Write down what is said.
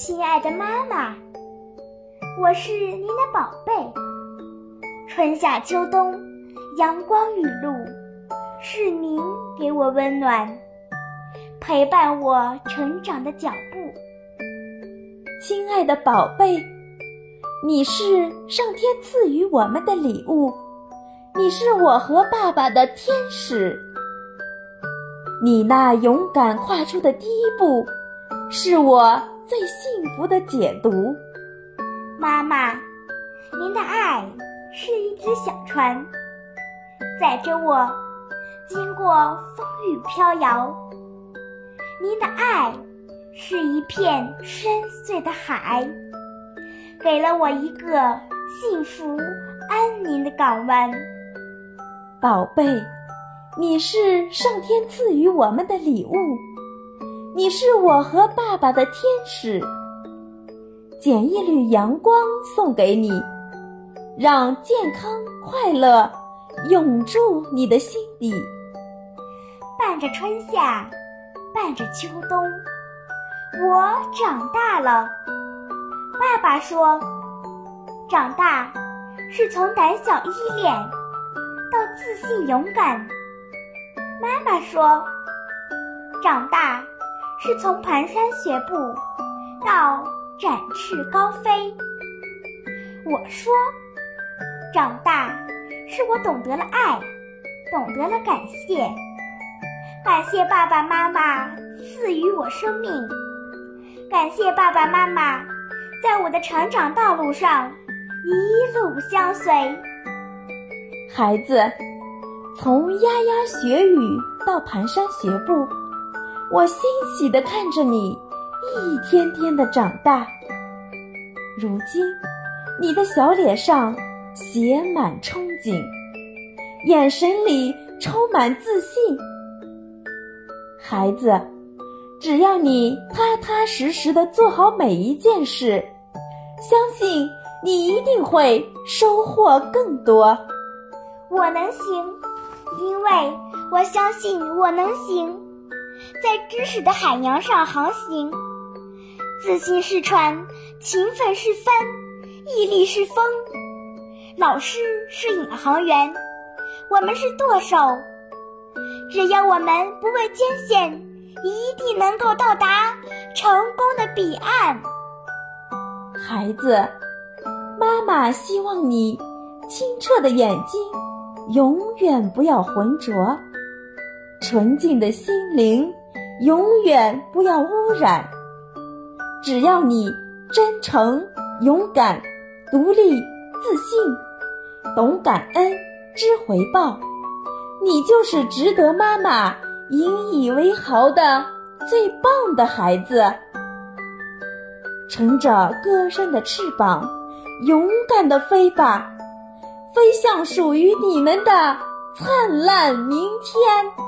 亲爱的妈妈，我是您的宝贝。春夏秋冬，阳光雨露，是您给我温暖，陪伴我成长的脚步。亲爱的宝贝，你是上天赐予我们的礼物，你是我和爸爸的天使。你那勇敢跨出的第一步，是我。最幸福的解读，妈妈，您的爱是一只小船，载着我经过风雨飘摇。您的爱是一片深邃的海，给了我一个幸福安宁的港湾。宝贝，你是上天赐予我们的礼物。你是我和爸爸的天使，捡一缕阳光送给你，让健康快乐永驻你的心底。伴着春夏，伴着秋冬，我长大了。爸爸说，长大是从胆小依恋到自信勇敢。妈妈说，长大。是从蹒跚学步到展翅高飞。我说，长大是我懂得了爱，懂得了感谢，感谢爸爸妈妈赐予我生命，感谢爸爸妈妈在我的成长道路上一路相随。孩子，从牙牙学语到蹒跚学步。我欣喜地看着你一天天的长大，如今你的小脸上写满憧憬，眼神里充满自信。孩子，只要你踏踏实实的做好每一件事，相信你一定会收获更多。我能行，因为我相信我能行。在知识的海洋上航行，自信是船，勤奋是帆，毅力是风。老师是引航员，我们是舵手。只要我们不畏艰险，一定能够到达成功的彼岸。孩子，妈妈希望你清澈的眼睛永远不要浑浊。纯净的心灵，永远不要污染。只要你真诚、勇敢、独立、自信，懂感恩、知回报，你就是值得妈妈引以为豪的最棒的孩子。乘着歌声的翅膀，勇敢的飞吧，飞向属于你们的灿烂明天。